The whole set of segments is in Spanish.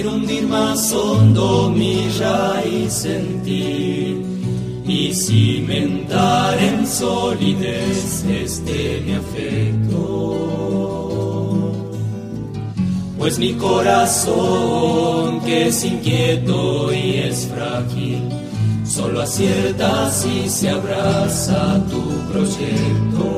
Quiero hundir más hondo mi raíz en ti y cimentar en solidez este mi afecto. Pues mi corazón, que es inquieto y es frágil, solo acierta si se abraza tu proyecto.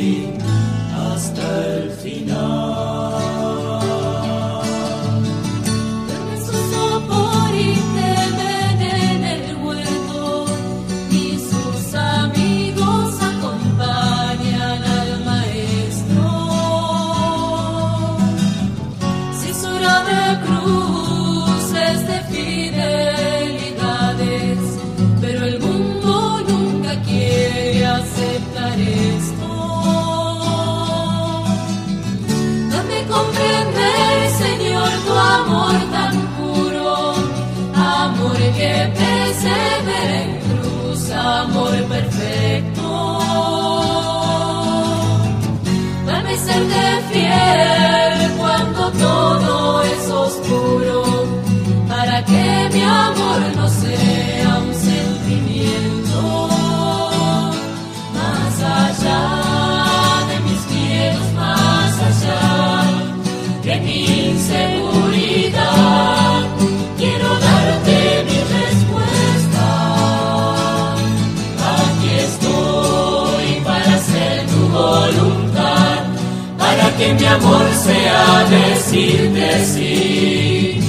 que mi amor sea decirte sí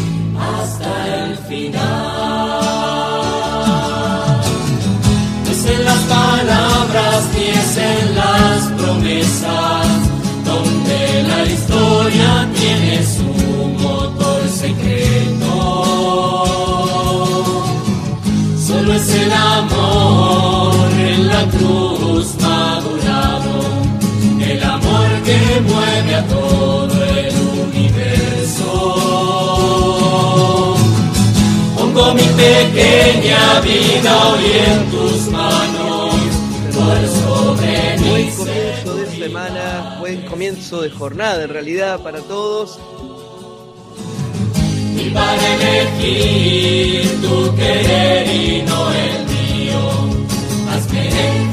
hasta el final. No es en las palabras ni es en las promesas donde la historia tiene su motor secreto. Solo es el amor en la cruz que mueve a todo el universo. Pongo mi pequeña vida hoy en tus manos, por sobre Buen mi comienzo de semana, buen comienzo de jornada en realidad para todos. y para elegir tu querer y no el mío. Hazme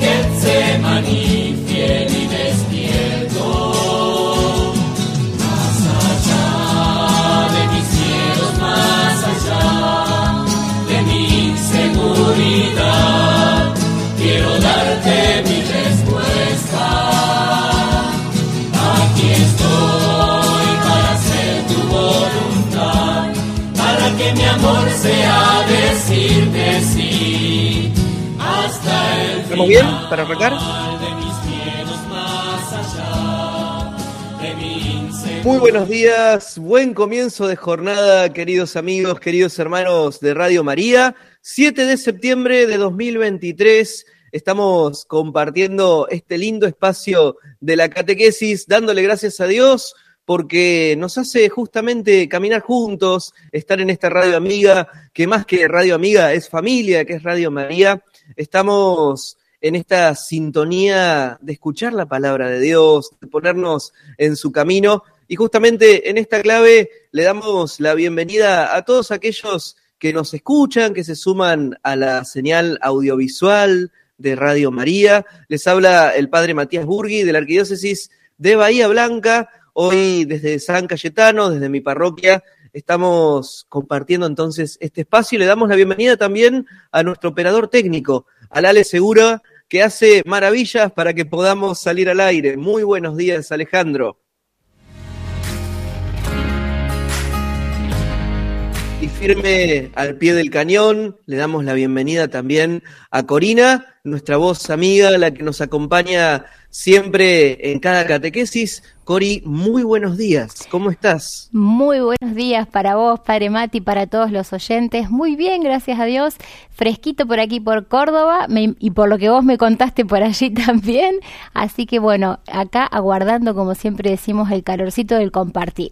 ¿Estamos bien para arrancar? Muy buenos días, buen comienzo de jornada, queridos amigos, queridos hermanos de Radio María. 7 de septiembre de 2023, estamos compartiendo este lindo espacio de la catequesis, dándole gracias a Dios porque nos hace justamente caminar juntos, estar en esta radio amiga, que más que radio amiga es familia, que es Radio María. Estamos en esta sintonía de escuchar la palabra de Dios, de ponernos en su camino. Y justamente en esta clave le damos la bienvenida a todos aquellos que nos escuchan, que se suman a la señal audiovisual de Radio María. Les habla el padre Matías Burgui de la Arquidiócesis de Bahía Blanca. Hoy desde San Cayetano, desde mi parroquia, estamos compartiendo entonces este espacio y le damos la bienvenida también a nuestro operador técnico, al Ale Segura, que hace maravillas para que podamos salir al aire. Muy buenos días, Alejandro. Firme al pie del cañón. Le damos la bienvenida también a Corina, nuestra voz amiga, la que nos acompaña siempre en cada catequesis. Cori, muy buenos días. ¿Cómo estás? Muy buenos días para vos, Padre Mati, para todos los oyentes. Muy bien, gracias a Dios. Fresquito por aquí, por Córdoba, y por lo que vos me contaste por allí también. Así que bueno, acá aguardando, como siempre decimos, el calorcito del compartir.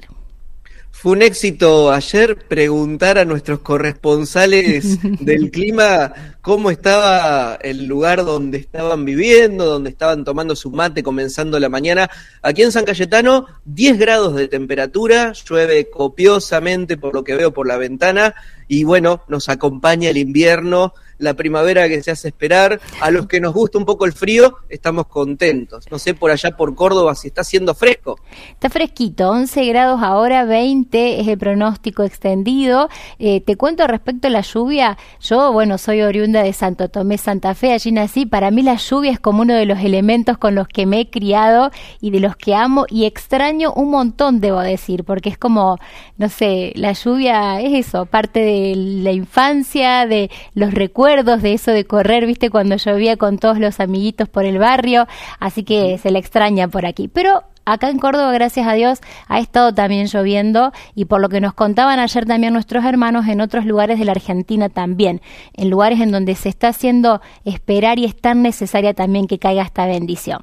Fue un éxito ayer preguntar a nuestros corresponsales del clima cómo estaba el lugar donde estaban viviendo, donde estaban tomando su mate comenzando la mañana. Aquí en San Cayetano, 10 grados de temperatura, llueve copiosamente por lo que veo por la ventana y bueno, nos acompaña el invierno la primavera que se hace esperar. A los que nos gusta un poco el frío, estamos contentos. No sé por allá por Córdoba si está haciendo fresco. Está fresquito, 11 grados ahora, 20 es el pronóstico extendido. Eh, te cuento respecto a la lluvia. Yo, bueno, soy oriunda de Santo Tomé, Santa Fe, allí nací. Para mí la lluvia es como uno de los elementos con los que me he criado y de los que amo y extraño un montón, debo decir, porque es como, no sé, la lluvia es eso, parte de la infancia, de los recuerdos de eso de correr, viste, cuando llovía con todos los amiguitos por el barrio, así que se le extraña por aquí. Pero acá en Córdoba, gracias a Dios, ha estado también lloviendo y por lo que nos contaban ayer también nuestros hermanos, en otros lugares de la Argentina también, en lugares en donde se está haciendo esperar y es tan necesaria también que caiga esta bendición.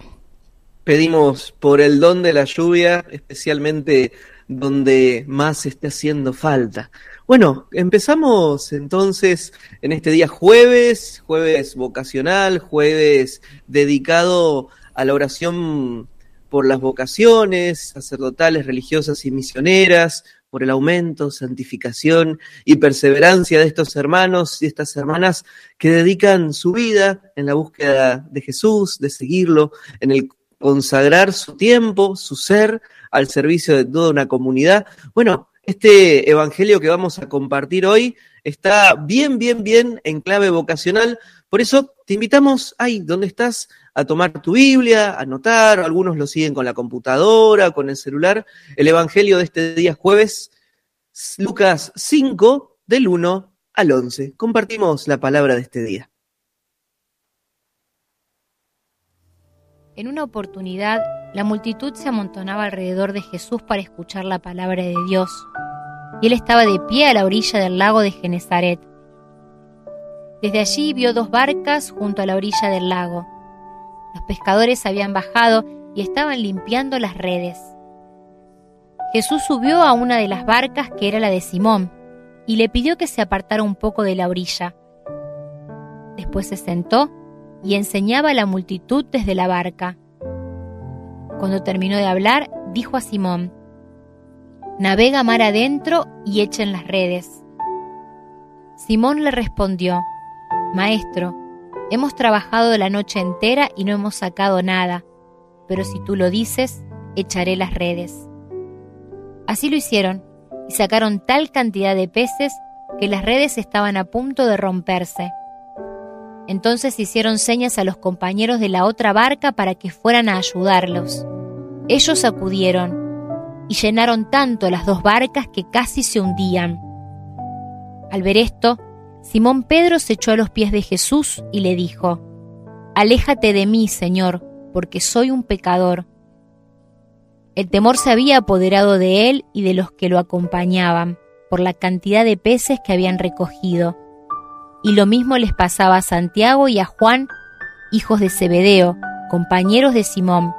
Pedimos por el don de la lluvia, especialmente donde más esté haciendo falta. Bueno, empezamos entonces en este día jueves, jueves vocacional, jueves dedicado a la oración por las vocaciones sacerdotales, religiosas y misioneras, por el aumento, santificación y perseverancia de estos hermanos y estas hermanas que dedican su vida en la búsqueda de Jesús, de seguirlo, en el consagrar su tiempo, su ser al servicio de toda una comunidad. Bueno, este evangelio que vamos a compartir hoy está bien, bien, bien en clave vocacional. Por eso te invitamos ahí donde estás a tomar tu Biblia, a anotar, algunos lo siguen con la computadora, con el celular. El evangelio de este día jueves, Lucas 5, del 1 al 11. Compartimos la palabra de este día. En una oportunidad, la multitud se amontonaba alrededor de Jesús para escuchar la palabra de Dios, y él estaba de pie a la orilla del lago de Genezaret. Desde allí vio dos barcas junto a la orilla del lago. Los pescadores habían bajado y estaban limpiando las redes. Jesús subió a una de las barcas que era la de Simón y le pidió que se apartara un poco de la orilla. Después se sentó y enseñaba a la multitud desde la barca. Cuando terminó de hablar, dijo a Simón, Navega mar adentro y echen las redes. Simón le respondió, Maestro, hemos trabajado la noche entera y no hemos sacado nada, pero si tú lo dices, echaré las redes. Así lo hicieron, y sacaron tal cantidad de peces que las redes estaban a punto de romperse. Entonces hicieron señas a los compañeros de la otra barca para que fueran a ayudarlos. Ellos acudieron y llenaron tanto las dos barcas que casi se hundían. Al ver esto, Simón Pedro se echó a los pies de Jesús y le dijo, Aléjate de mí, Señor, porque soy un pecador. El temor se había apoderado de él y de los que lo acompañaban, por la cantidad de peces que habían recogido y lo mismo les pasaba a Santiago y a Juan, hijos de Zebedeo, compañeros de Simón.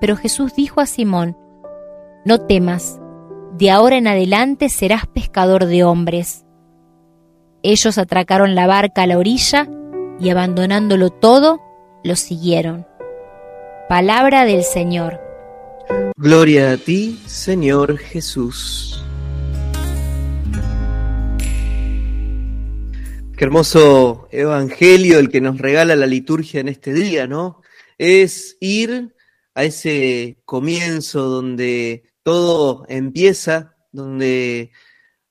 Pero Jesús dijo a Simón, No temas, de ahora en adelante serás pescador de hombres. Ellos atracaron la barca a la orilla y abandonándolo todo, lo siguieron. Palabra del Señor. Gloria a ti, Señor Jesús. Qué hermoso evangelio el que nos regala la liturgia en este día, ¿no? Es ir a ese comienzo donde todo empieza, donde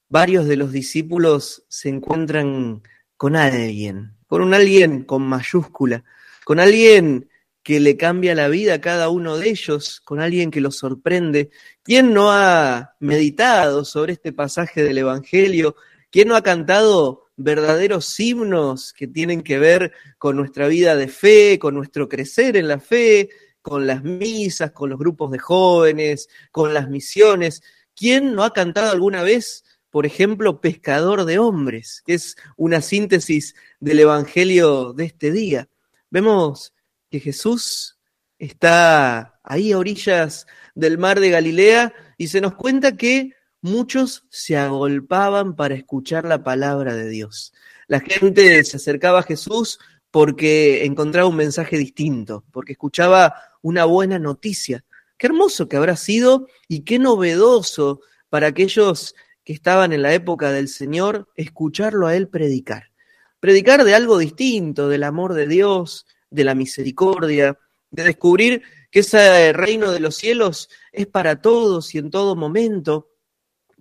varios de los discípulos se encuentran con alguien, con un alguien con mayúscula, con alguien que le cambia la vida a cada uno de ellos, con alguien que los sorprende. ¿Quién no ha meditado sobre este pasaje del Evangelio? ¿Quién no ha cantado verdaderos himnos que tienen que ver con nuestra vida de fe, con nuestro crecer en la fe, con las misas, con los grupos de jóvenes, con las misiones? ¿Quién no ha cantado alguna vez, por ejemplo, Pescador de Hombres, que es una síntesis del Evangelio de este día? Vemos que Jesús está ahí a orillas del mar de Galilea y se nos cuenta que muchos se agolpaban para escuchar la palabra de Dios. La gente se acercaba a Jesús porque encontraba un mensaje distinto, porque escuchaba una buena noticia. Qué hermoso que habrá sido y qué novedoso para aquellos que estaban en la época del Señor escucharlo a Él predicar. Predicar de algo distinto, del amor de Dios, de la misericordia, de descubrir que ese reino de los cielos es para todos y en todo momento,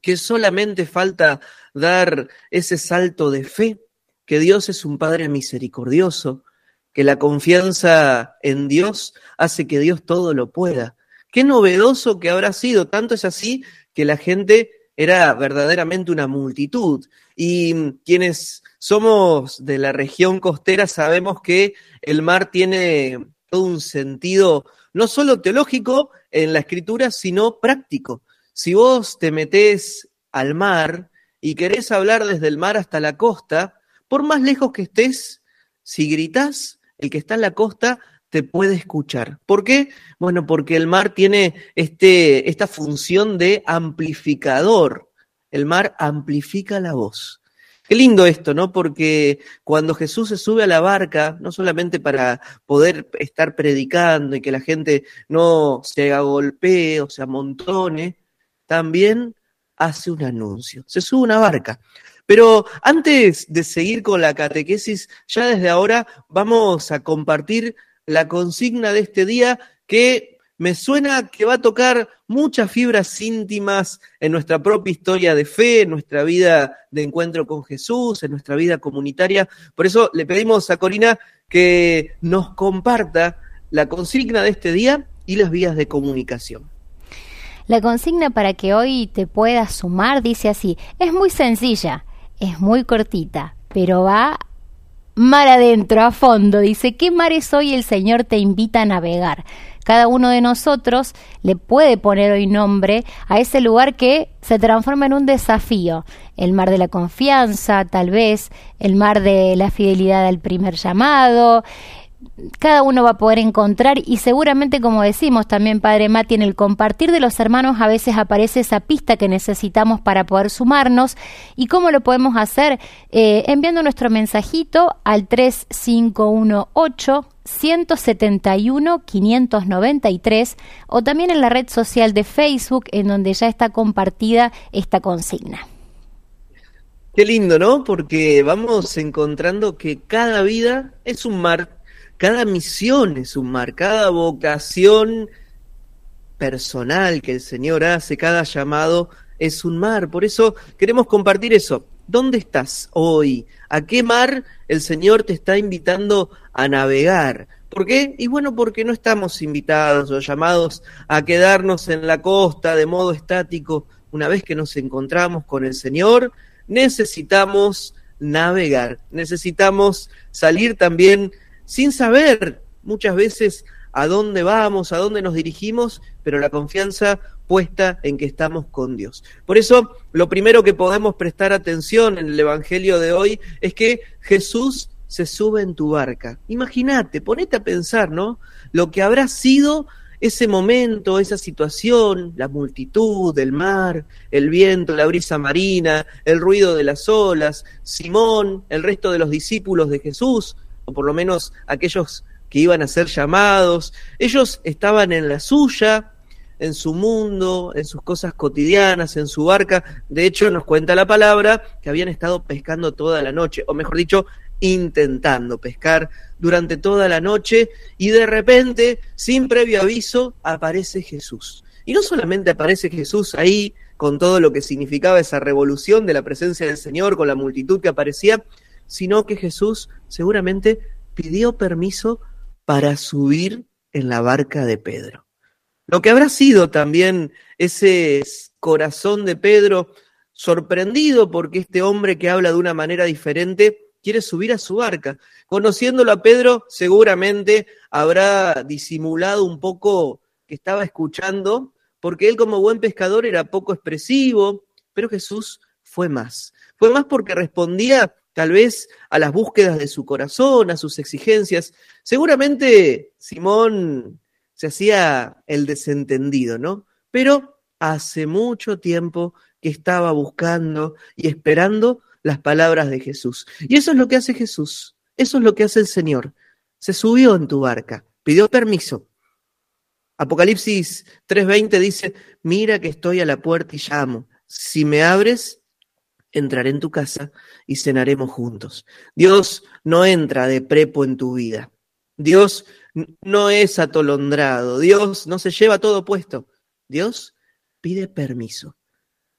que solamente falta dar ese salto de fe, que Dios es un Padre misericordioso, que la confianza en Dios hace que Dios todo lo pueda. Qué novedoso que habrá sido, tanto es así que la gente era verdaderamente una multitud. Y quienes somos de la región costera sabemos que el mar tiene todo un sentido no solo teológico en la escritura, sino práctico. Si vos te metés al mar y querés hablar desde el mar hasta la costa, por más lejos que estés, si gritás, el que está en la costa te puede escuchar. ¿Por qué? Bueno, porque el mar tiene este, esta función de amplificador. El mar amplifica la voz. Qué lindo esto, ¿no? Porque cuando Jesús se sube a la barca, no solamente para poder estar predicando y que la gente no se agolpee o se amontone, también hace un anuncio. Se sube una barca. Pero antes de seguir con la catequesis, ya desde ahora vamos a compartir la consigna de este día que me suena que va a tocar muchas fibras íntimas en nuestra propia historia de fe, en nuestra vida de encuentro con Jesús, en nuestra vida comunitaria. Por eso le pedimos a Corina que nos comparta la consigna de este día y las vías de comunicación. La consigna para que hoy te puedas sumar dice así, es muy sencilla, es muy cortita, pero va mar adentro, a fondo. Dice, ¿qué mares hoy el Señor te invita a navegar? Cada uno de nosotros le puede poner hoy nombre a ese lugar que se transforma en un desafío. El mar de la confianza, tal vez, el mar de la fidelidad al primer llamado, cada uno va a poder encontrar y seguramente como decimos también Padre Mati en el compartir de los hermanos a veces aparece esa pista que necesitamos para poder sumarnos y cómo lo podemos hacer eh, enviando nuestro mensajito al 3518 171 593 o también en la red social de Facebook en donde ya está compartida esta consigna. Qué lindo, ¿no? Porque vamos encontrando que cada vida es un mar cada misión es un mar, cada vocación personal que el Señor hace, cada llamado es un mar. Por eso queremos compartir eso. ¿Dónde estás hoy? ¿A qué mar el Señor te está invitando a navegar? ¿Por qué? Y bueno, porque no estamos invitados o llamados a quedarnos en la costa de modo estático. Una vez que nos encontramos con el Señor, necesitamos navegar, necesitamos salir también sin saber muchas veces a dónde vamos, a dónde nos dirigimos, pero la confianza puesta en que estamos con Dios. Por eso, lo primero que podemos prestar atención en el Evangelio de hoy es que Jesús se sube en tu barca. Imagínate, ponete a pensar, ¿no? Lo que habrá sido ese momento, esa situación, la multitud, el mar, el viento, la brisa marina, el ruido de las olas, Simón, el resto de los discípulos de Jesús, o por lo menos aquellos que iban a ser llamados, ellos estaban en la suya, en su mundo, en sus cosas cotidianas, en su barca. De hecho, nos cuenta la palabra que habían estado pescando toda la noche, o mejor dicho, intentando pescar durante toda la noche y de repente, sin previo aviso, aparece Jesús. Y no solamente aparece Jesús ahí con todo lo que significaba esa revolución de la presencia del Señor, con la multitud que aparecía, sino que Jesús seguramente pidió permiso para subir en la barca de Pedro. Lo que habrá sido también ese corazón de Pedro sorprendido porque este hombre que habla de una manera diferente quiere subir a su barca. Conociéndolo a Pedro, seguramente habrá disimulado un poco que estaba escuchando, porque él como buen pescador era poco expresivo, pero Jesús fue más. Fue más porque respondía tal vez a las búsquedas de su corazón, a sus exigencias. Seguramente Simón se hacía el desentendido, ¿no? Pero hace mucho tiempo que estaba buscando y esperando las palabras de Jesús. Y eso es lo que hace Jesús, eso es lo que hace el Señor. Se subió en tu barca, pidió permiso. Apocalipsis 3:20 dice, mira que estoy a la puerta y llamo. Si me abres, entraré en tu casa y cenaremos juntos. Dios no entra de prepo en tu vida. Dios no es atolondrado. Dios no se lleva todo puesto. Dios pide permiso.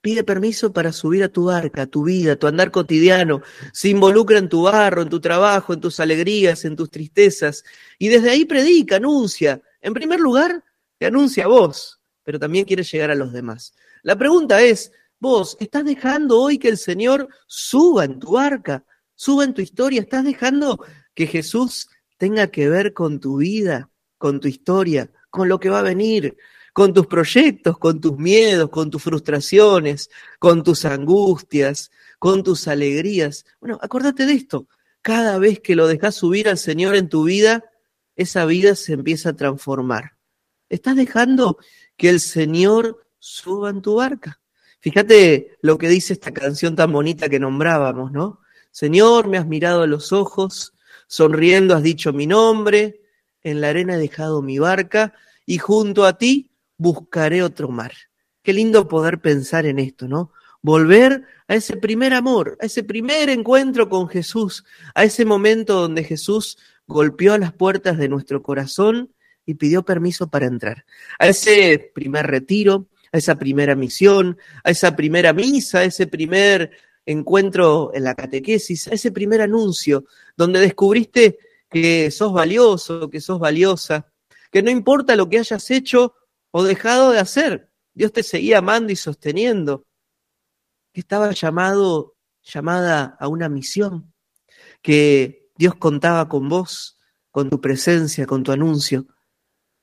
Pide permiso para subir a tu barca, a tu vida, a tu andar cotidiano. Se involucra en tu barro, en tu trabajo, en tus alegrías, en tus tristezas. Y desde ahí predica, anuncia. En primer lugar, te anuncia a vos, pero también quiere llegar a los demás. La pregunta es, Vos estás dejando hoy que el Señor suba en tu barca, suba en tu historia, estás dejando que Jesús tenga que ver con tu vida, con tu historia, con lo que va a venir, con tus proyectos, con tus miedos, con tus frustraciones, con tus angustias, con tus alegrías. Bueno, acordate de esto. Cada vez que lo dejas subir al Señor en tu vida, esa vida se empieza a transformar. Estás dejando que el Señor suba en tu barca. Fíjate lo que dice esta canción tan bonita que nombrábamos, ¿no? Señor, me has mirado a los ojos, sonriendo has dicho mi nombre, en la arena he dejado mi barca y junto a ti buscaré otro mar. Qué lindo poder pensar en esto, ¿no? Volver a ese primer amor, a ese primer encuentro con Jesús, a ese momento donde Jesús golpeó las puertas de nuestro corazón y pidió permiso para entrar, a ese primer retiro, a esa primera misión, a esa primera misa, a ese primer encuentro en la catequesis, a ese primer anuncio, donde descubriste que sos valioso, que sos valiosa, que no importa lo que hayas hecho o dejado de hacer, Dios te seguía amando y sosteniendo, que estaba llamado, llamada a una misión, que Dios contaba con vos, con tu presencia, con tu anuncio,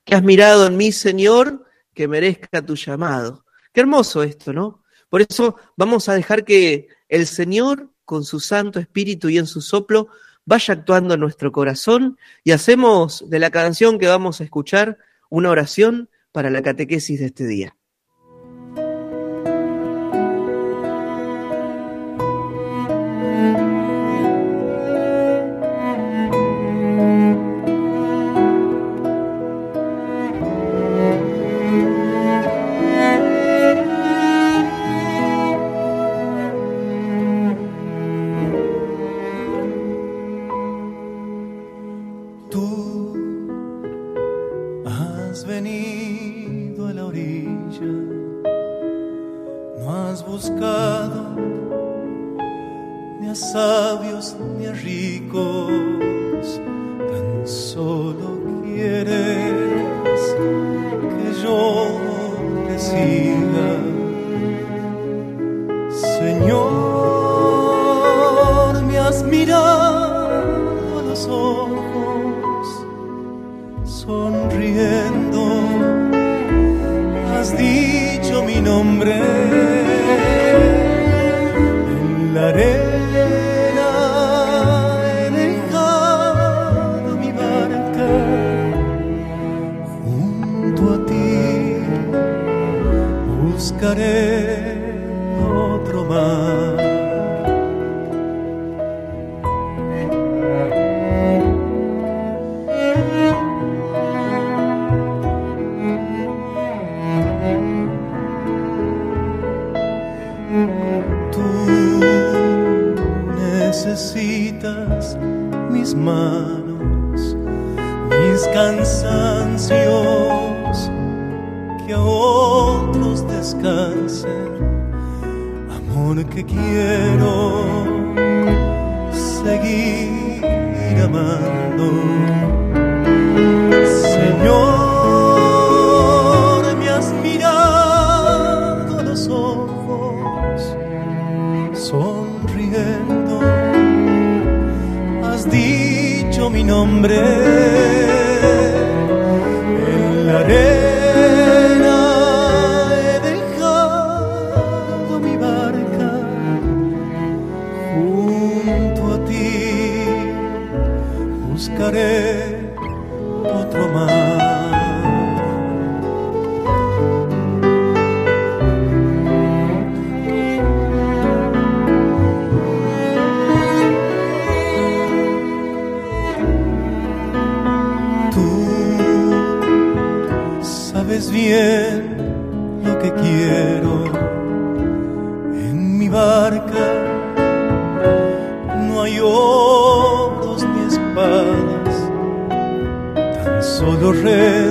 que has mirado en mí, Señor, que merezca tu llamado. Qué hermoso esto, ¿no? Por eso vamos a dejar que el Señor, con su Santo Espíritu y en su soplo, vaya actuando en nuestro corazón y hacemos de la canción que vamos a escuchar una oración para la catequesis de este día. necesitas mis manos, mis cansancios, que a otros descansen, amor que quiero seguir amando. Señor, mi nombre lo que quiero en mi barca. No hay oros ni espadas, tan solo redes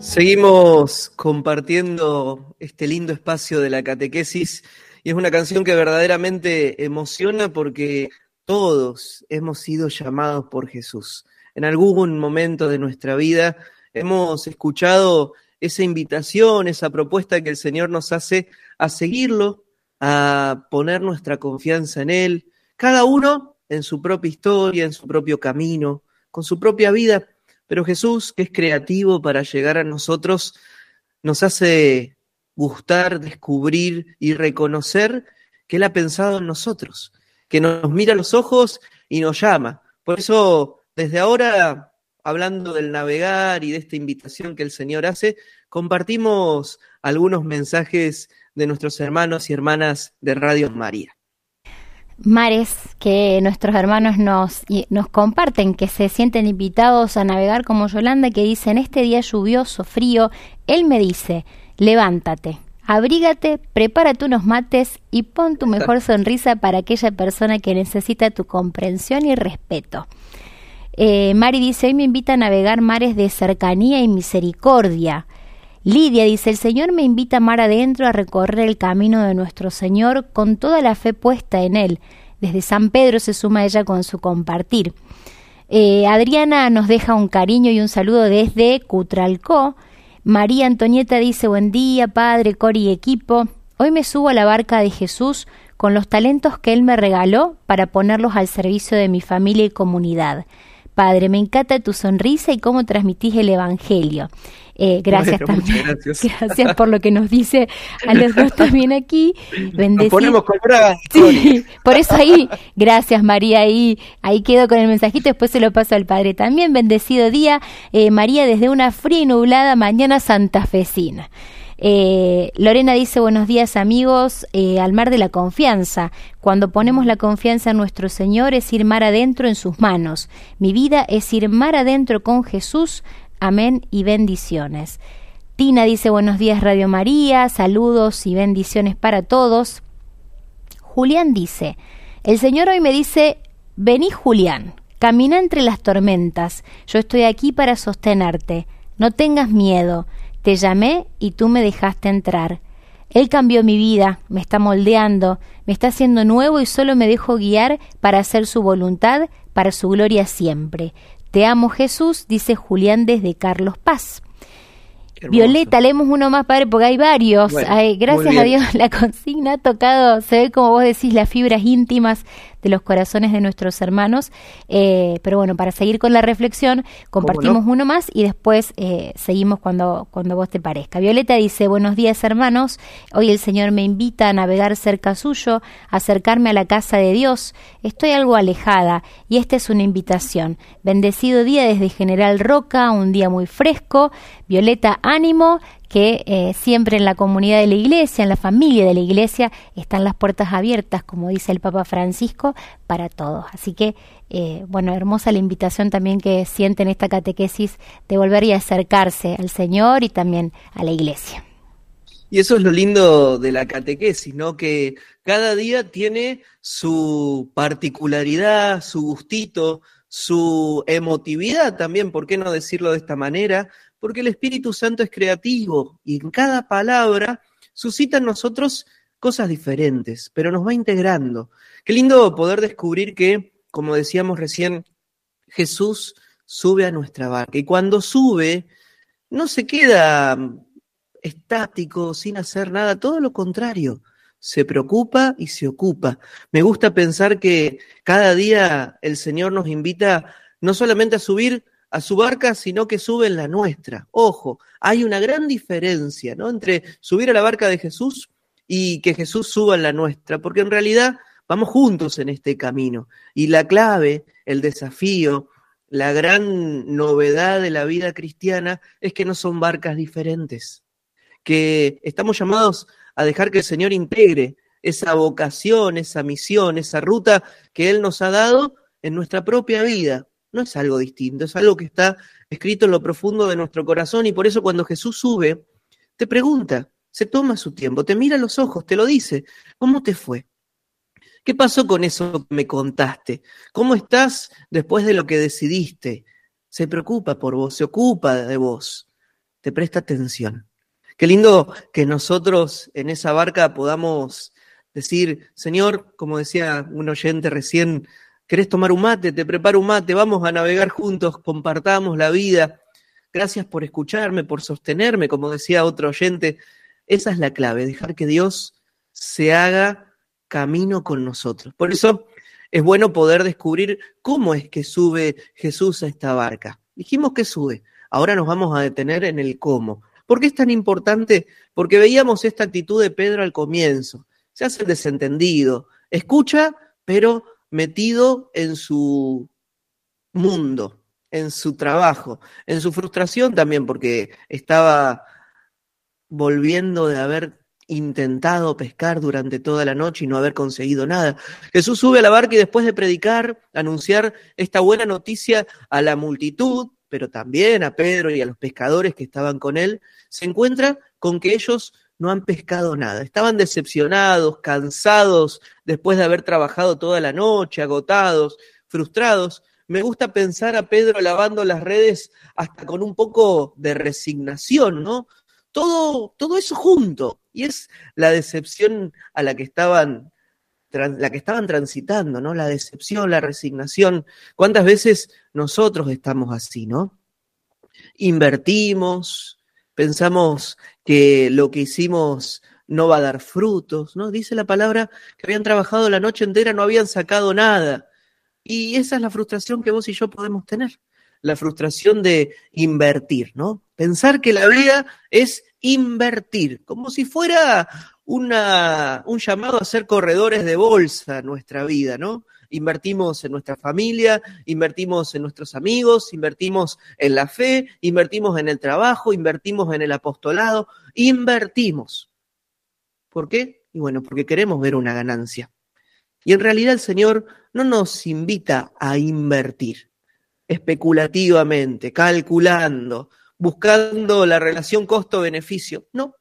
Seguimos compartiendo este lindo espacio de la catequesis y es una canción que verdaderamente emociona porque todos hemos sido llamados por Jesús. En algún momento de nuestra vida hemos escuchado esa invitación, esa propuesta que el Señor nos hace a seguirlo, a poner nuestra confianza en Él, cada uno en su propia historia, en su propio camino, con su propia vida, pero Jesús, que es creativo para llegar a nosotros, nos hace gustar, descubrir y reconocer que Él ha pensado en nosotros, que nos mira a los ojos y nos llama. Por eso, desde ahora, hablando del navegar y de esta invitación que el Señor hace, compartimos algunos mensajes de nuestros hermanos y hermanas de Radio María. mares que nuestros hermanos nos, y- nos comparten, que se sienten invitados a navegar como Yolanda, que dice, en este día lluvioso, frío, él me dice, levántate, abrígate, prepárate unos mates y pon tu mejor sonrisa para aquella persona que necesita tu comprensión y respeto. Eh, Mari dice, hoy me invita a navegar mares de cercanía y misericordia. Lidia dice, el Señor me invita mar adentro a recorrer el camino de nuestro Señor con toda la fe puesta en Él. Desde San Pedro se suma ella con su compartir. Eh, Adriana nos deja un cariño y un saludo desde Cutralcó. María Antonieta dice, buen día, padre, Cori y equipo. Hoy me subo a la barca de Jesús con los talentos que Él me regaló para ponerlos al servicio de mi familia y comunidad. Padre, me encanta tu sonrisa y cómo transmitís el Evangelio. Eh, gracias Bueno, también. gracias. Gracias por lo que nos dice a los dos también aquí. Nos ponemos con. Sí, por eso ahí, gracias María, ahí, ahí quedo con el mensajito, después se lo paso al Padre. También bendecido día, eh, María, desde una fría y nublada mañana santafesina. Eh, Lorena dice, buenos días amigos, eh, al mar de la confianza. Cuando ponemos la confianza en nuestro Señor es ir mar adentro en sus manos. Mi vida es ir mar adentro con Jesús. Amén y bendiciones. Tina dice, buenos días Radio María, saludos y bendiciones para todos. Julián dice, el Señor hoy me dice, vení Julián, camina entre las tormentas, yo estoy aquí para sostenerte, no tengas miedo, te llamé y tú me dejaste entrar. Él cambió mi vida, me está moldeando, me está haciendo nuevo y solo me dejo guiar para hacer su voluntad, para su gloria siempre. Te amo Jesús, dice Julián desde Carlos Paz. Hermoso. Violeta, leemos uno más, padre, porque hay varios. Bueno, Ay, gracias a. Dios, la consigna ha tocado, se ve como vos decís, las fibras íntimas de los corazones de nuestros hermanos. Eh, pero bueno, para seguir con la reflexión, compartimos uno más y después eh, seguimos cuando, cuando vos te parezca. Violeta dice, buenos días hermanos, hoy el Señor me invita a navegar cerca suyo, a acercarme a la casa de Dios. Estoy algo alejada y esta es una invitación. Bendecido día desde General Roca, un día muy fresco. Violeta, ánimo, que eh, siempre en la comunidad de la iglesia, en la familia de la iglesia, están las puertas abiertas, como dice el Papa Francisco, para todos. Así que, eh, bueno, hermosa la invitación también que sienten esta catequesis de volver y acercarse al Señor y también a la iglesia. Y eso es lo lindo de la catequesis, ¿no? Que cada día tiene su particularidad, su gustito, su emotividad también, ¿por qué no decirlo de esta manera? Porque el Espíritu Santo es creativo y en cada palabra suscita en nosotros cosas diferentes, pero nos va integrando. Qué lindo poder descubrir que, como decíamos recién, Jesús sube a nuestra barca y cuando sube no se queda estático, sin hacer nada, todo lo contrario, se preocupa y se ocupa. Me gusta pensar que cada día el Señor nos invita no solamente a subir a su barca, sino que sube en la nuestra. Ojo, hay una gran diferencia ¿no? entre subir a la barca de Jesús y que Jesús suba en la nuestra, porque en realidad vamos juntos en este camino. Y la clave, el desafío, la gran novedad de la vida cristiana es que no son barcas diferentes, que estamos llamados a dejar que el Señor integre esa vocación, esa misión, esa ruta que Él nos ha dado en nuestra propia vida no es algo distinto, es algo que está escrito en lo profundo de nuestro corazón y por eso cuando Jesús sube, te pregunta, se toma su tiempo, te mira los ojos, te lo dice, ¿cómo te fue? ¿Qué pasó con eso que me contaste? ¿Cómo estás después de lo que decidiste? Se preocupa por vos, se ocupa de vos, te presta atención. Qué lindo que nosotros en esa barca podamos decir, Señor, como decía un oyente recién, ¿Querés tomar un mate? Te preparo un mate, vamos a navegar juntos, compartamos la vida. Gracias por escucharme, por sostenerme, como decía otro oyente. Esa es la clave, dejar que Dios se haga camino con nosotros. Por eso es bueno poder descubrir cómo es que sube Jesús a esta barca. Dijimos que sube, ahora nos vamos a detener en el cómo. ¿Por qué es tan importante? Porque veíamos esta actitud de Pedro al comienzo. Se hace desentendido, escucha, pero metido en su mundo, en su trabajo, en su frustración también, porque estaba volviendo de haber intentado pescar durante toda la noche y no haber conseguido nada. Jesús sube a la barca y después de predicar, anunciar esta buena noticia a la multitud, pero también a Pedro y a los pescadores que estaban con él, se encuentra con que ellos no han pescado nada. Estaban decepcionados, cansados, después de haber trabajado toda la noche, agotados, frustrados. Me gusta pensar a Pedro lavando las redes hasta con un poco de resignación, ¿no? Todo, todo eso junto. Y es la decepción a la que estaban la que estaban transitando, ¿no? La decepción, la resignación. ¿Cuántas veces nosotros estamos así, ¿no? Invertimos, pensamos que lo que hicimos no va a dar frutos, ¿no? Dice la palabra que habían trabajado la noche entera, no habían sacado nada. Y esa es la frustración que vos y yo podemos tener, la frustración de invertir, ¿no? Pensar que la vida es invertir, como si fuera una, un llamado a ser corredores de bolsa nuestra vida, ¿no? Invertimos en nuestra familia, invertimos en nuestros amigos, invertimos en la fe, invertimos en el trabajo, invertimos en el apostolado, invertimos. ¿Por qué? Y bueno, porque queremos ver una ganancia. Y en realidad el Señor no nos invita a invertir especulativamente, calculando, buscando la relación costo-beneficio. No,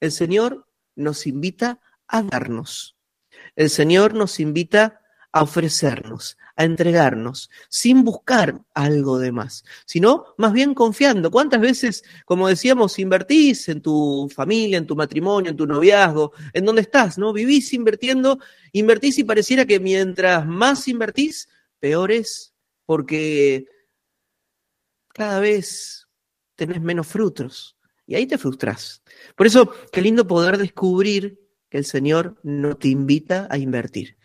el Señor nos invita a darnos. El Señor nos invita a ofrecernos, a entregarnos, sin buscar algo de más, sino más bien confiando. ¿Cuántas veces, como decíamos, invertís en tu familia, en tu matrimonio, en tu noviazgo, en donde estás, ¿no? Vivís invirtiendo, invertís y pareciera que mientras más invertís, peor es, porque cada vez tenés menos frutos y ahí te frustras. Por eso, qué lindo poder descubrir que el Señor no te invita a invertir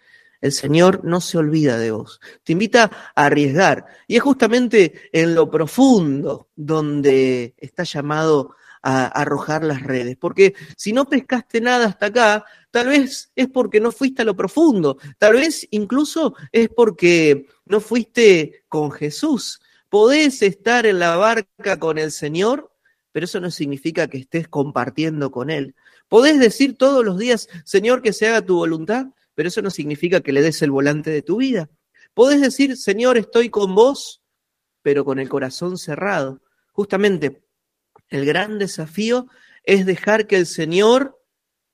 El Señor no se olvida de vos. Te invita a arriesgar. Y es justamente en lo profundo donde está llamado a arrojar las redes. Porque si no pescaste nada hasta acá, tal vez es porque no fuiste a lo profundo. Tal vez incluso es porque no fuiste con Jesús. Podés estar en la barca con el Señor, pero eso no significa que estés compartiendo con Él. Podés decir todos los días, Señor, que se haga tu voluntad, pero eso no significa que le des el volante de tu vida. Podés decir, Señor, estoy con vos, pero con el corazón cerrado. Justamente, el gran desafío es dejar que el Señor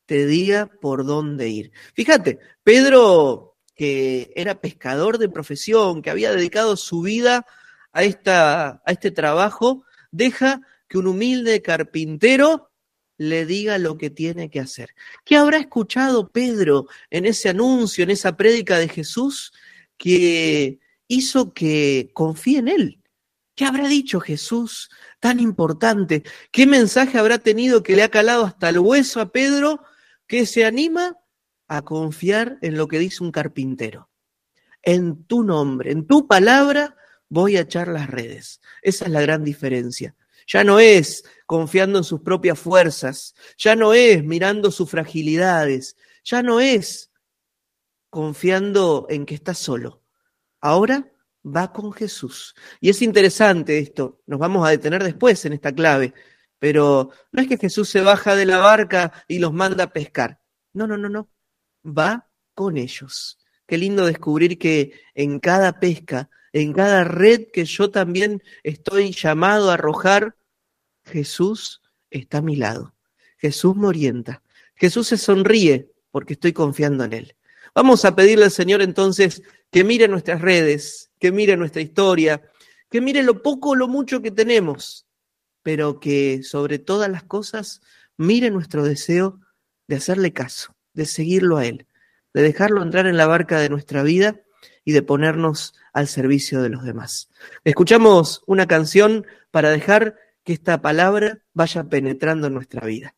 te diga por dónde ir. Fíjate, Pedro, que era pescador de profesión, que había dedicado su vida a, esta, a este trabajo, deja que un humilde carpintero le diga lo que tiene que hacer. ¿Qué habrá escuchado Pedro en ese anuncio, en esa prédica de Jesús que hizo que confíe en él? ¿Qué habrá dicho Jesús tan importante? ¿Qué mensaje habrá tenido que le ha calado hasta el hueso a Pedro que se anima a confiar en lo que dice un carpintero? En tu nombre, en tu palabra, voy a echar las redes. Esa es la gran diferencia. Ya no es confiando en sus propias fuerzas, ya no es mirando sus fragilidades, ya no es confiando en que está solo. Ahora va con Jesús. Y es interesante esto, nos vamos a detener después en esta clave, pero no es que Jesús se baja de la barca y los manda a pescar. No, no, no, no. Va con ellos. Qué lindo descubrir que en cada pesca, en cada red que yo también estoy llamado a arrojar, Jesús está a mi lado. Jesús me orienta. Jesús se sonríe porque estoy confiando en Él. Vamos a pedirle al Señor entonces que mire nuestras redes, que mire nuestra historia, que mire lo poco o lo mucho que tenemos, pero que sobre todas las cosas mire nuestro deseo de hacerle caso, de seguirlo a Él, de dejarlo entrar en la barca de nuestra vida y de ponernos al servicio de los demás. Escuchamos una canción para dejar que esta palabra vaya penetrando en nuestra vida.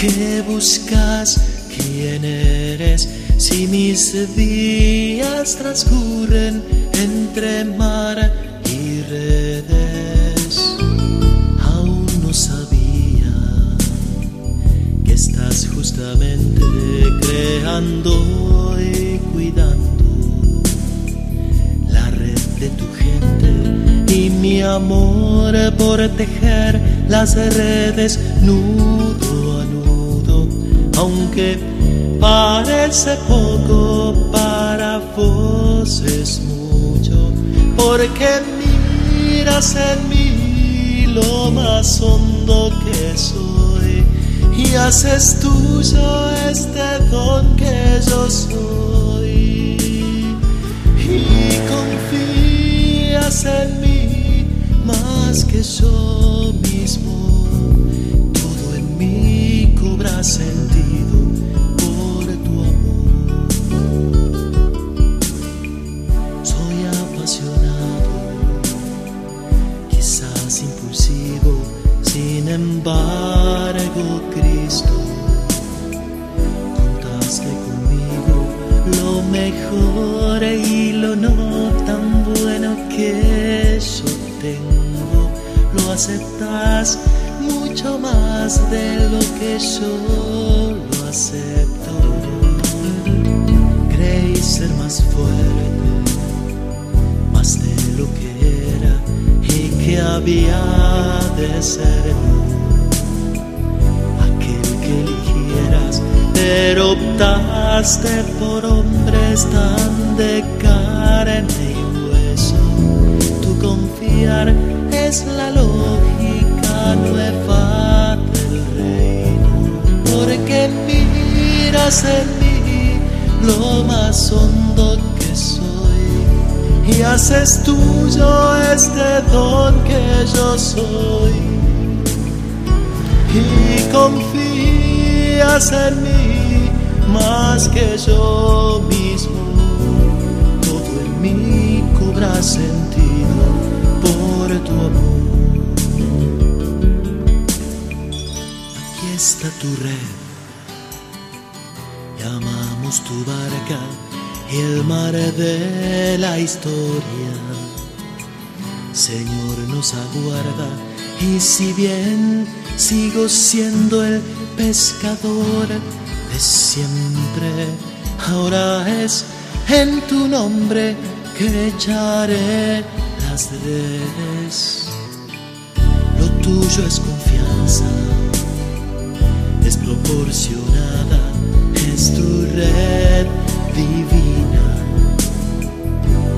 Qué buscas, quién eres, si mis días transcurren entre mar y redes. Aún no sabía que estás justamente creando y cuidando la red de tu gente y mi amor por tejer las redes nudo, aunque parece poco para vos es mucho, porque miras en mí lo más hondo que soy y haces tuyo este don que yo soy. Y confías en mí más que yo cobra sentido por tu amor. Soy apasionado quizás impulsivo sin embargo Cristo contaste conmigo lo mejor y lo no tan bueno que yo tengo. Lo aceptas mucho más de lo que yo lo acepto creí ser más fuerte más de lo que era y que había de ser aquel que eligieras, pero optaste por hombres tan de carne y hueso. Tu confiar es la lógica nueva del reino, porque miras en mí lo más hondo que soy y haces tuyo este don que yo soy y confías en mí más que yo mismo. Todo en mí cobra sentido por tu amor. Tu red, llamamos tu barca y el mar de la historia. Señor nos aguarda y si bien sigo siendo el pescador de siempre, ahora es en tu nombre que echaré las redes. Lo tuyo es confianza, es tu red divina.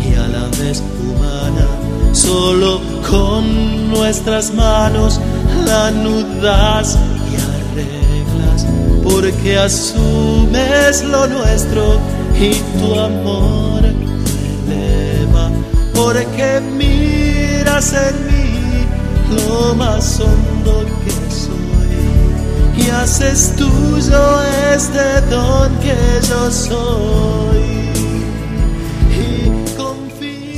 Y a la vez humana, solo con nuestras manos la anudas y arreglas, porque asumes lo nuestro y tu amor eleva, porque miras en mí lo más hondo y haces tuyo este don que yo soy.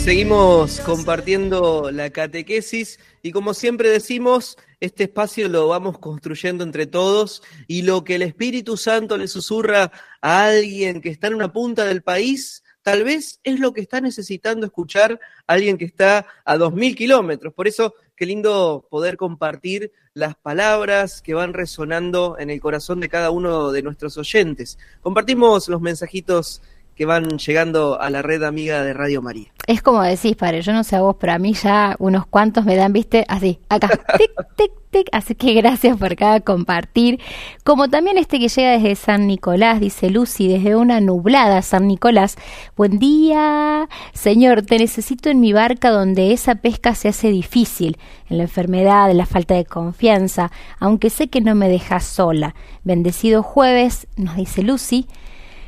Seguimos compartiendo la catequesis y como siempre decimos, este espacio lo vamos construyendo entre todos y lo que el Espíritu Santo le susurra a alguien que está en una punta del país, tal vez es lo que está necesitando escuchar alguien que está a dos mil kilómetros. Por eso, qué lindo poder compartir las palabras que van resonando en el corazón de cada uno de nuestros oyentes. Compartimos los mensajitos que van llegando a la red amiga de Radio María. Es como decís, padre, yo no sé a vos, pero a mí ya unos cuantos me dan, viste, así, acá, tic, tic, tic. Así que gracias por cada compartir. Como también este que llega desde San Nicolás, dice Lucy, desde una nublada San Nicolás. Buen día, Señor, te necesito en mi barca donde esa pesca se hace difícil, en la enfermedad, en la falta de confianza, aunque sé que no me dejas sola. Bendecido jueves, nos dice Lucy.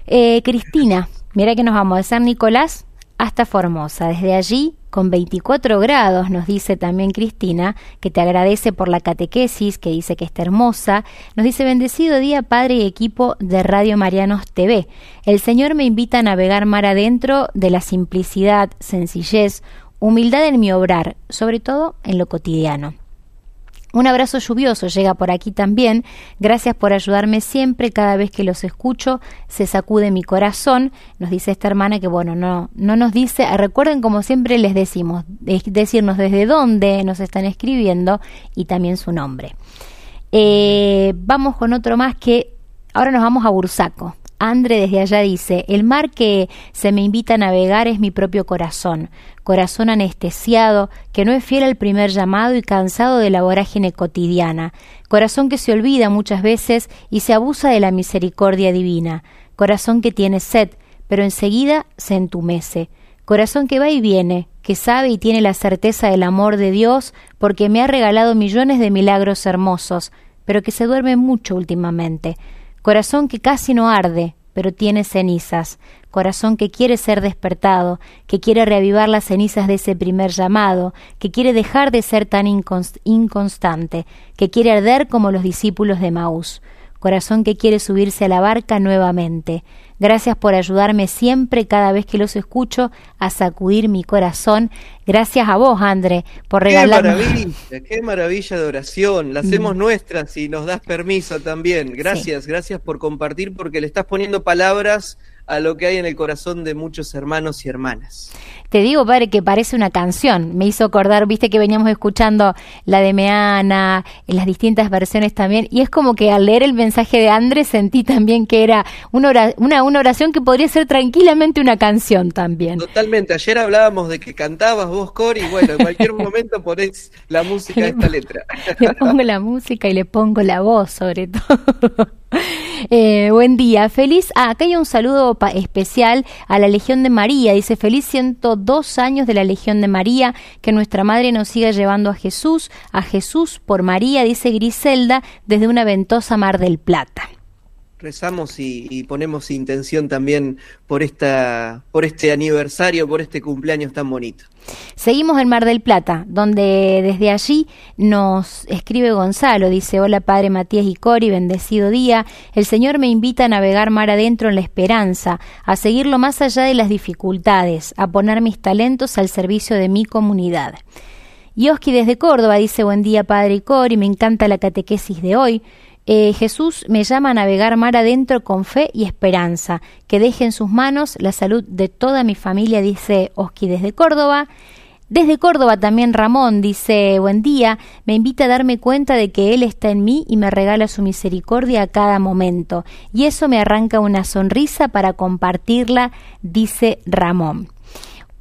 Eh, Cristina, mira que nos vamos de San Nicolás hasta Formosa. Desde allí, con 24 grados, nos dice también Cristina, que te agradece por la catequesis, que dice que está hermosa. Nos dice, bendecido día, Padre y equipo de Radio Marianos TV. El Señor me invita a navegar mar adentro de la simplicidad, sencillez, humildad en mi obrar, sobre todo en lo cotidiano. Un abrazo lluvioso llega por aquí también. Gracias por ayudarme siempre. Cada vez que los escucho se sacude mi corazón. Nos dice esta hermana que bueno, no, no nos dice. Recuerden como siempre les decimos, decirnos desde dónde nos están escribiendo y también su nombre. Eh, vamos con otro más que ahora nos vamos a Bursaco. Andre desde allá dice, el mar que se me invita a navegar es mi propio corazón, corazón anestesiado, que no es fiel al primer llamado y cansado de la vorágine cotidiana, corazón que se olvida muchas veces y se abusa de la misericordia divina, corazón que tiene sed, pero enseguida se entumece, corazón que va y viene, que sabe y tiene la certeza del amor de Dios porque me ha regalado millones de milagros hermosos, pero que se duerme mucho últimamente, corazón que casi no arde, pero tiene cenizas, corazón que quiere ser despertado, que quiere reavivar las cenizas de ese primer llamado, que quiere dejar de ser tan inconstante, que quiere arder como los discípulos de Maús, corazón que quiere subirse a la barca nuevamente. Gracias por ayudarme siempre, cada vez que los escucho, a sacudir mi corazón. Gracias a vos, André, por regalarme. Qué maravilla, qué maravilla de oración. La hacemos mm. nuestra si nos das permiso también. Gracias, sí. gracias por compartir, porque le estás poniendo palabras a lo que hay en el corazón de muchos hermanos y hermanas. Te digo, padre, que parece una canción. Me hizo acordar, viste que veníamos escuchando la de Meana, en las distintas versiones también, y es como que al leer el mensaje de Andrés sentí también que era una, ora, una, una oración que podría ser tranquilamente una canción también. Totalmente. Ayer hablábamos de que cantabas vos, Cori, y bueno, en cualquier momento ponés la música de esta letra. Le pongo la música y le pongo la voz, sobre todo. Eh, buen día, feliz. Ah, acá hay un saludo especial a la Legión de María. Dice: Feliz 102 años de la Legión de María. Que nuestra madre nos siga llevando a Jesús, a Jesús por María, dice Griselda, desde una ventosa mar del Plata rezamos y, ponemos intención también por esta por este aniversario, por este cumpleaños tan bonito. Seguimos en Mar del Plata, donde desde allí nos escribe Gonzalo, dice, hola Padre Matías y Cori, bendecido día, el Señor me invita a navegar mar adentro en la esperanza, a seguirlo más allá de las dificultades, a poner mis talentos al servicio de mi comunidad. Yoski desde Córdoba dice, buen día Padre y Cori, me encanta la catequesis de hoy. Eh, Jesús me llama a navegar mar adentro con fe y esperanza, que deje en sus manos la salud de toda mi familia, dice Oski desde Córdoba. Desde Córdoba también Ramón dice, buen día, me invita a darme cuenta de que Él está en mí y me regala su misericordia a cada momento. Y eso me arranca una sonrisa para compartirla, dice Ramón.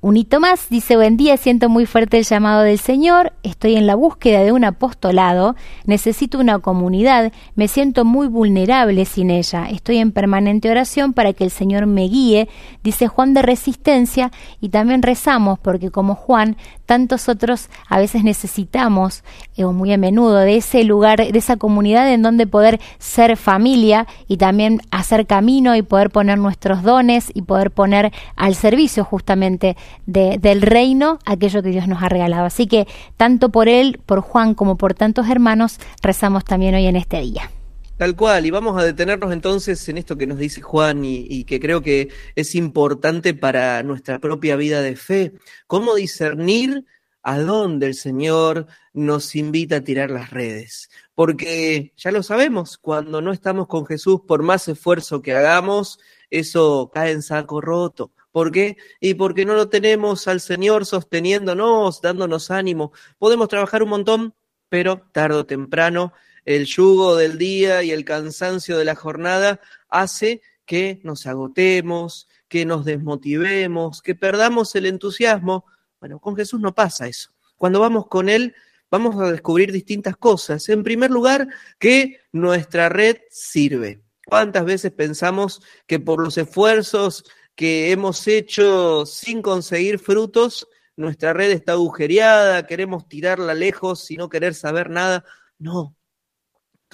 Un hito más, dice, buen día, siento muy fuerte el llamado del Señor, estoy en la búsqueda de un apostolado, necesito una comunidad, me siento muy vulnerable sin ella, estoy en permanente oración para que el Señor me guíe, dice Juan de Resistencia, y también rezamos porque como Juan, tantos otros a veces necesitamos, eh, o muy a menudo, de ese lugar, de esa comunidad en donde poder ser familia y también hacer camino y poder poner nuestros dones y poder poner al servicio justamente del reino aquello que Dios nos ha regalado. Así que tanto por él, por Juan, como por tantos hermanos, rezamos también hoy en este día. Tal cual, y vamos a detenernos entonces en esto que nos dice Juan y, que creo que es importante para nuestra propia vida de fe, cómo discernir a dónde el Señor nos invita a tirar las redes. Porque ya lo sabemos, cuando no estamos con Jesús, por más esfuerzo que hagamos, eso cae en saco roto. ¿Por qué? Y porque no lo tenemos al Señor sosteniéndonos, dándonos ánimo. Podemos trabajar un montón, pero tarde o temprano el yugo del día y el cansancio de la jornada hace que nos agotemos, que nos desmotivemos, que perdamos el entusiasmo. Bueno, con Jesús no pasa eso. Cuando vamos con Él, vamos a descubrir distintas cosas. En primer lugar, que nuestra red sirve. ¿Cuántas veces pensamos que por los esfuerzos que hemos hecho sin conseguir frutos, nuestra red está agujereada, queremos tirarla lejos y no querer saber nada. No,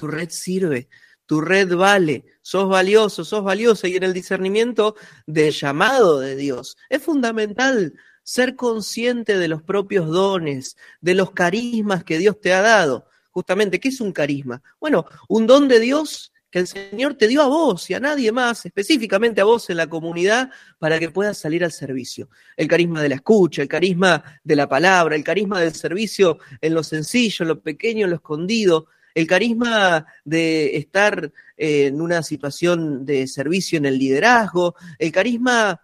tu red sirve, tu red vale, sos valioso, sos valioso y en el discernimiento del llamado de Dios es fundamental ser consciente de los propios dones, de los carismas que Dios te ha dado. Justamente, ¿qué es un carisma? Bueno, un don de Dios que el Señor te dio a vos y a nadie más, específicamente a vos en la comunidad, para que puedas salir al servicio. El carisma de la escucha, el carisma de la palabra, el carisma del servicio en lo sencillo, en lo pequeño, en lo escondido, el carisma de estar en una situación de servicio en el liderazgo, el carisma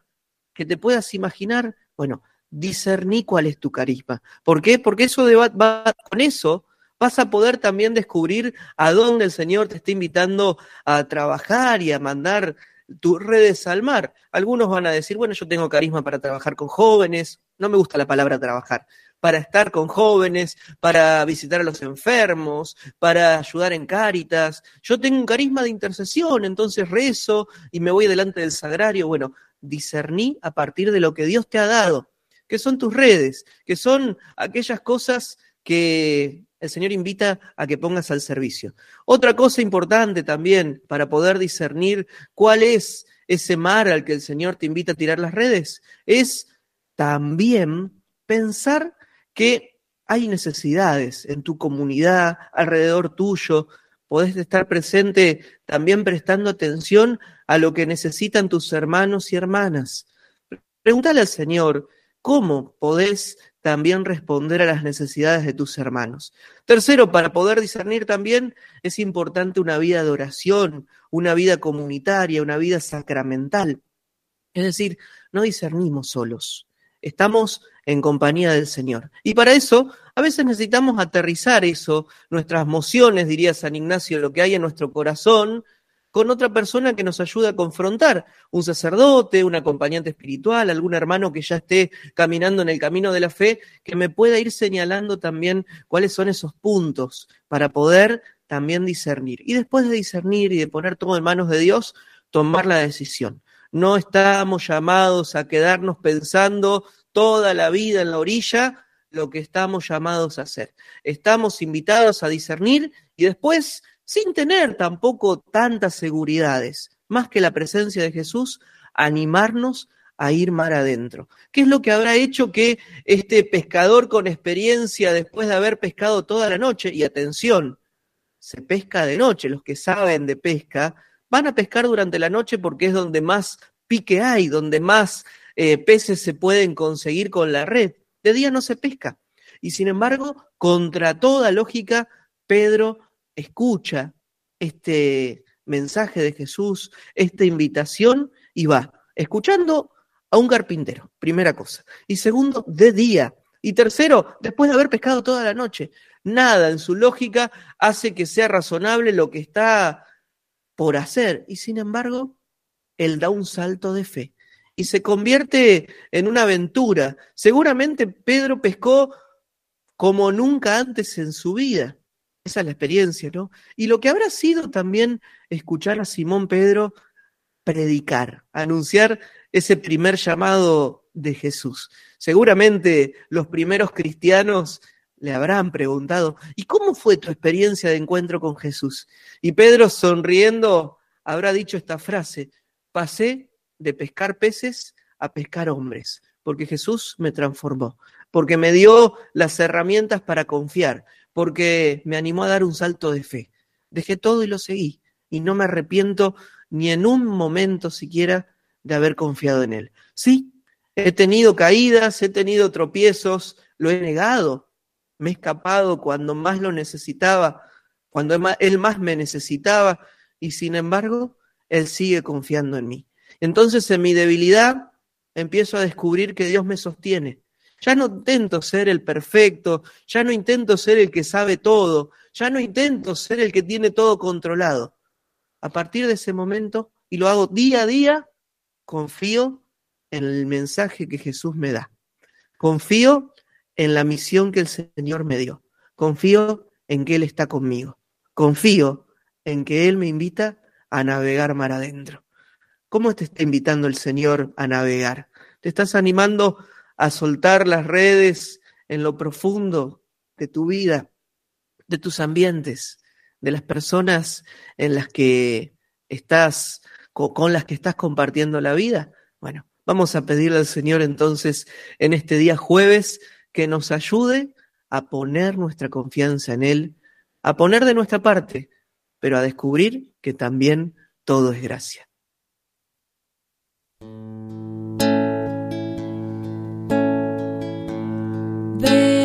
que te puedas imaginar, bueno, discerní cuál es tu carisma. ¿Por qué? Porque eso va con eso vas a poder también descubrir a dónde el Señor te está invitando a trabajar y a mandar tus redes al mar. Algunos van a decir, bueno, yo tengo carisma para trabajar con jóvenes, no me gusta la palabra trabajar, para estar con jóvenes, para visitar a los enfermos, para ayudar en cáritas. Yo tengo un carisma de intercesión, entonces rezo y me voy delante del sagrario. Bueno, discerní a partir de lo que Dios te ha dado, que son tus redes, que son aquellas cosas que el Señor invita a que pongas al servicio. Otra cosa importante también para poder discernir cuál es ese mar al que el Señor te invita a tirar las redes es también pensar que hay necesidades en tu comunidad, alrededor tuyo. Podés estar presente también prestando atención a lo que necesitan tus hermanos y hermanas. Pregúntale al Señor, ¿cómo podés también responder a las necesidades de tus hermanos. Tercero, para poder discernir también es importante una vida de oración, una vida comunitaria, una vida sacramental. Es decir, no discernimos solos, estamos en compañía del Señor. Y para eso, a veces necesitamos aterrizar eso, nuestras emociones, diría San Ignacio, lo que hay en nuestro corazón, con otra persona que nos ayude a confrontar, un sacerdote, un acompañante espiritual, algún hermano que ya esté caminando en el camino de la fe, que me pueda ir señalando también cuáles son esos puntos para poder también discernir. Y después de discernir y de poner todo en manos de Dios, tomar la decisión. No estamos llamados a quedarnos pensando toda la vida en la orilla lo que estamos llamados a hacer. Estamos invitados a discernir y después, sin tener tampoco tantas seguridades, más que la presencia de Jesús, animarnos a ir mar adentro. ¿Qué es lo que habrá hecho que este pescador con experiencia, después de haber pescado toda la noche, y atención, se pesca de noche, los que saben de pesca, van a pescar durante la noche porque es donde más pique hay, donde más eh, peces se pueden conseguir con la red. De día no se pesca. Y sin embargo, contra toda lógica, Pedro escucha este mensaje de Jesús, esta invitación y va, escuchando a un carpintero, primera cosa. Y segundo, de día. Y tercero, después de haber pescado toda la noche. Nada en su lógica hace que sea razonable lo que está por hacer. Y sin embargo, él da un salto de fe y se convierte en una aventura. Seguramente Pedro pescó como nunca antes en su vida. Esa es la experiencia, ¿no? Y lo que habrá sido también escuchar a Simón Pedro predicar, anunciar ese primer llamado de Jesús. Seguramente los primeros cristianos le habrán preguntado, ¿y cómo fue tu experiencia de encuentro con Jesús? Y Pedro, sonriendo, habrá dicho esta frase, pasé de pescar peces a pescar hombres, porque Jesús me transformó, porque me dio las herramientas para confiar, porque me animó a dar un salto de fe. Dejé todo y lo seguí, y no me arrepiento ni en un momento siquiera de haber confiado en Él. Sí, he tenido caídas, he tenido tropiezos, lo he negado, me he escapado cuando más lo necesitaba, cuando Él más me necesitaba, y sin embargo, Él sigue confiando en mí. Entonces en mi debilidad empiezo a descubrir que Dios me sostiene. Ya no intento ser el perfecto, ya no intento ser el que sabe todo, ya no intento ser el que tiene todo controlado. A partir de ese momento, y lo hago día a día, confío en el mensaje que Jesús me da. Confío en la misión que el Señor me dio. Confío en que Él está conmigo. Confío en que Él me invita a navegar mar adentro. ¿Cómo te está invitando el Señor a navegar? ¿Te estás animando a soltar las redes en lo profundo de tu vida, de tus ambientes, de las personas en las que estás, con las que estás compartiendo la vida? Bueno, vamos a pedirle al Señor entonces en este día jueves que nos ayude a poner nuestra confianza en Él, a poner de nuestra parte, pero a descubrir que también todo es gracia. They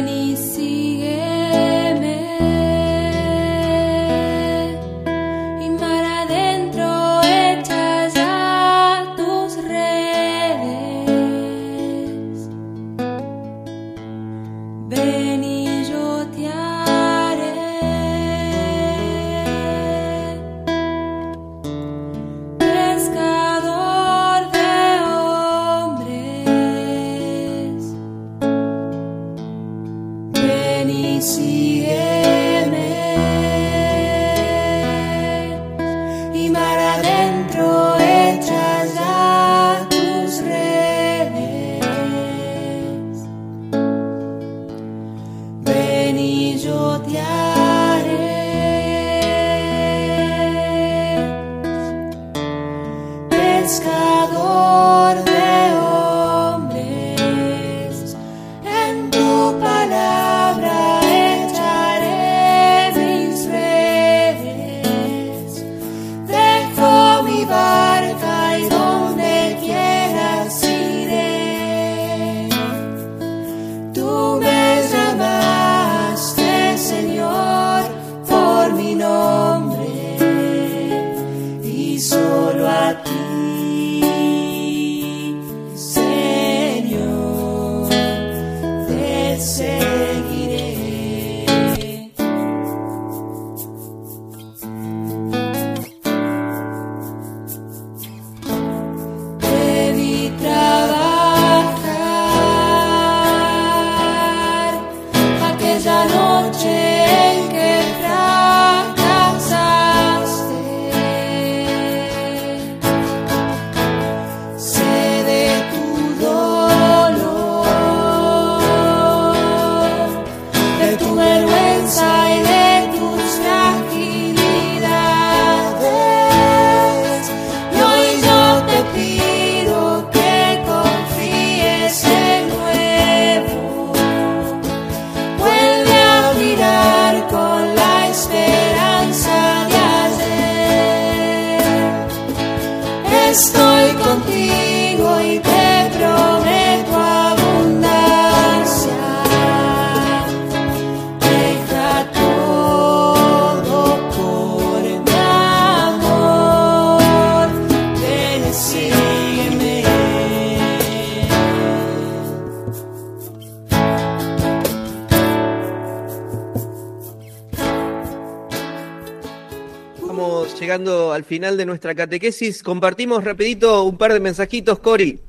al final de nuestra catequesis. Compartimos rapidito un par de mensajitos, Cori.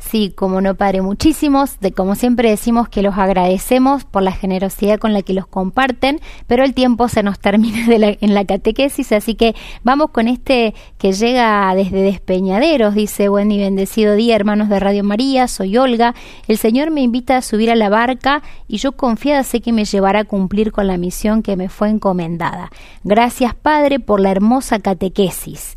Sí, como no, Padre, muchísimos. De, como siempre decimos que los agradecemos por la generosidad con la que los comparten, pero el tiempo se nos termina en la catequesis, así que vamos con este que llega desde Despeñaderos. Dice, buen y bendecido día, hermanos de Radio María, soy Olga. El Señor me invita a subir a la barca y yo confiada sé que me llevará a cumplir con la misión que me fue encomendada. Gracias, Padre, por la hermosa catequesis.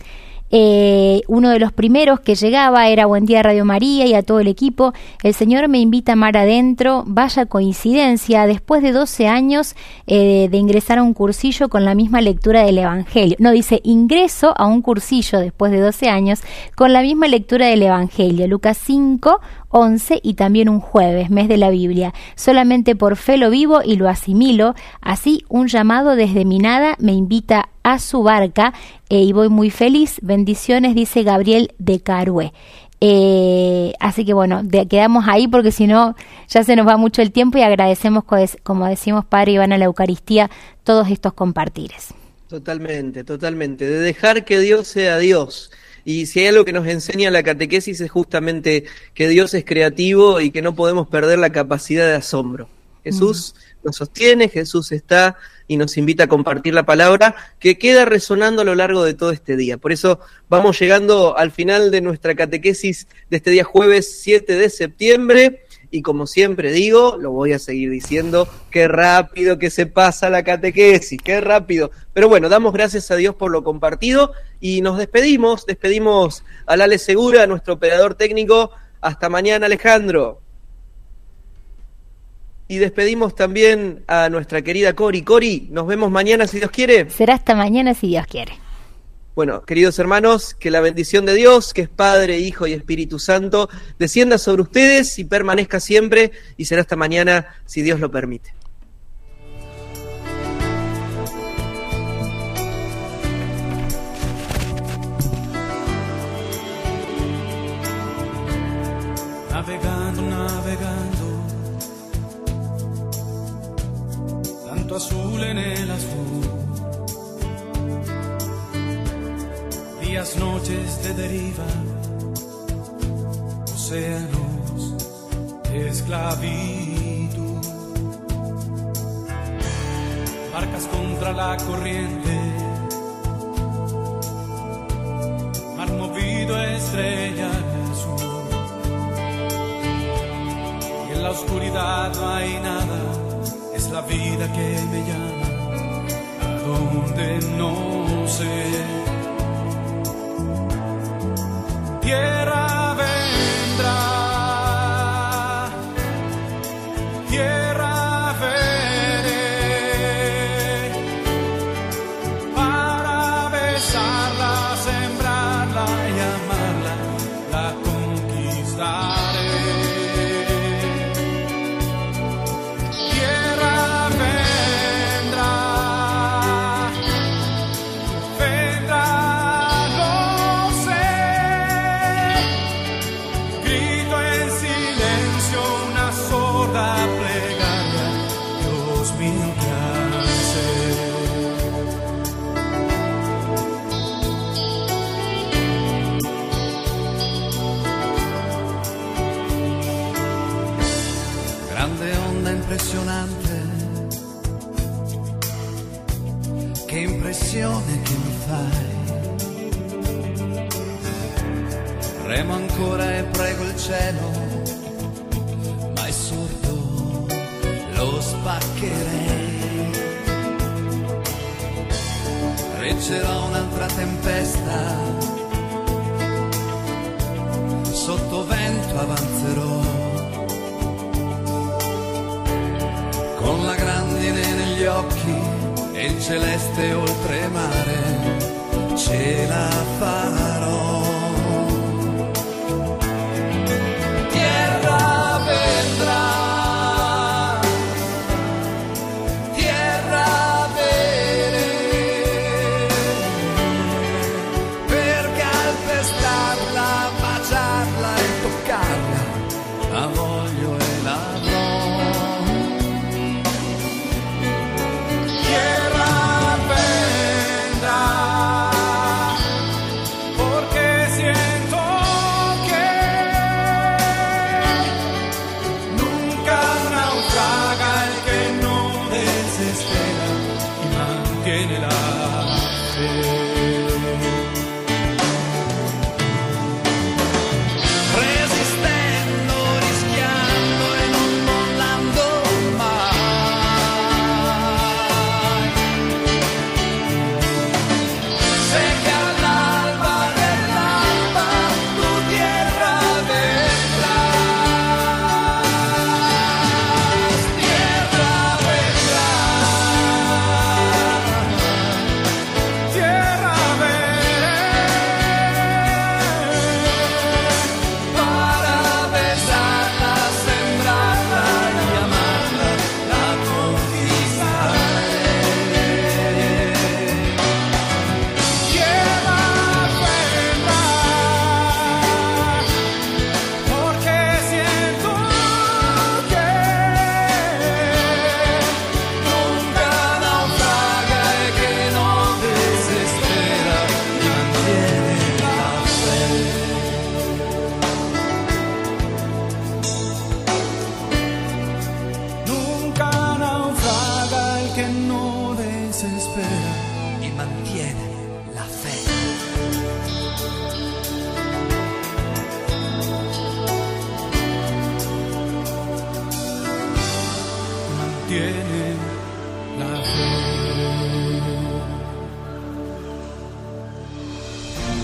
Eh, uno de los primeros que llegaba era Buen Día Radio María y a todo el equipo. El Señor me invita a mar adentro. Vaya coincidencia, después de 12 años eh, de ingresar a un cursillo con la misma lectura del Evangelio. No, dice ingreso a un cursillo después de 12 años con la misma lectura del Evangelio. Lucas 5, 11 y también un jueves, mes de la Biblia. Solamente por fe lo vivo y lo asimilo. Así un llamado desde mi nada me invita a su barca eh, y voy muy feliz. Bendiciones, dice Gabriel de Carué. Eh, así que bueno, quedamos ahí porque si no ya se nos va mucho el tiempo y agradecemos, como decimos Padre Iván a la Eucaristía, todos estos compartires. Totalmente, totalmente. De dejar que Dios sea Dios y si hay algo que nos enseña la catequesis es justamente que Dios es creativo y que no podemos perder la capacidad de asombro. Jesús nos sostiene, Jesús está y nos invita a compartir la palabra que queda resonando a lo largo de todo este día. Por eso vamos llegando al final de nuestra catequesis de este día jueves 7 de septiembre y como siempre digo, lo voy a seguir diciendo, qué rápido que se pasa la catequesis, qué rápido. Pero bueno, damos gracias a Dios por lo compartido y nos despedimos, despedimos a Lale Segura, nuestro operador técnico. Hasta mañana, Alejandro. Y despedimos también a nuestra querida Cori. Cori, nos vemos mañana si Dios quiere. Será hasta mañana si Dios quiere. Bueno, queridos hermanos, que la bendición de Dios, que es Padre, Hijo y Espíritu Santo, descienda sobre ustedes y permanezca siempre y será hasta mañana si Dios lo permite. Navegando, navegando, tanto azul en el azul noches de deriva, océanos de esclavitud, barcas contra la corriente, mar movido estrella sur, y en la oscuridad no hay nada, es la vida que me llama, a donde no sé tierra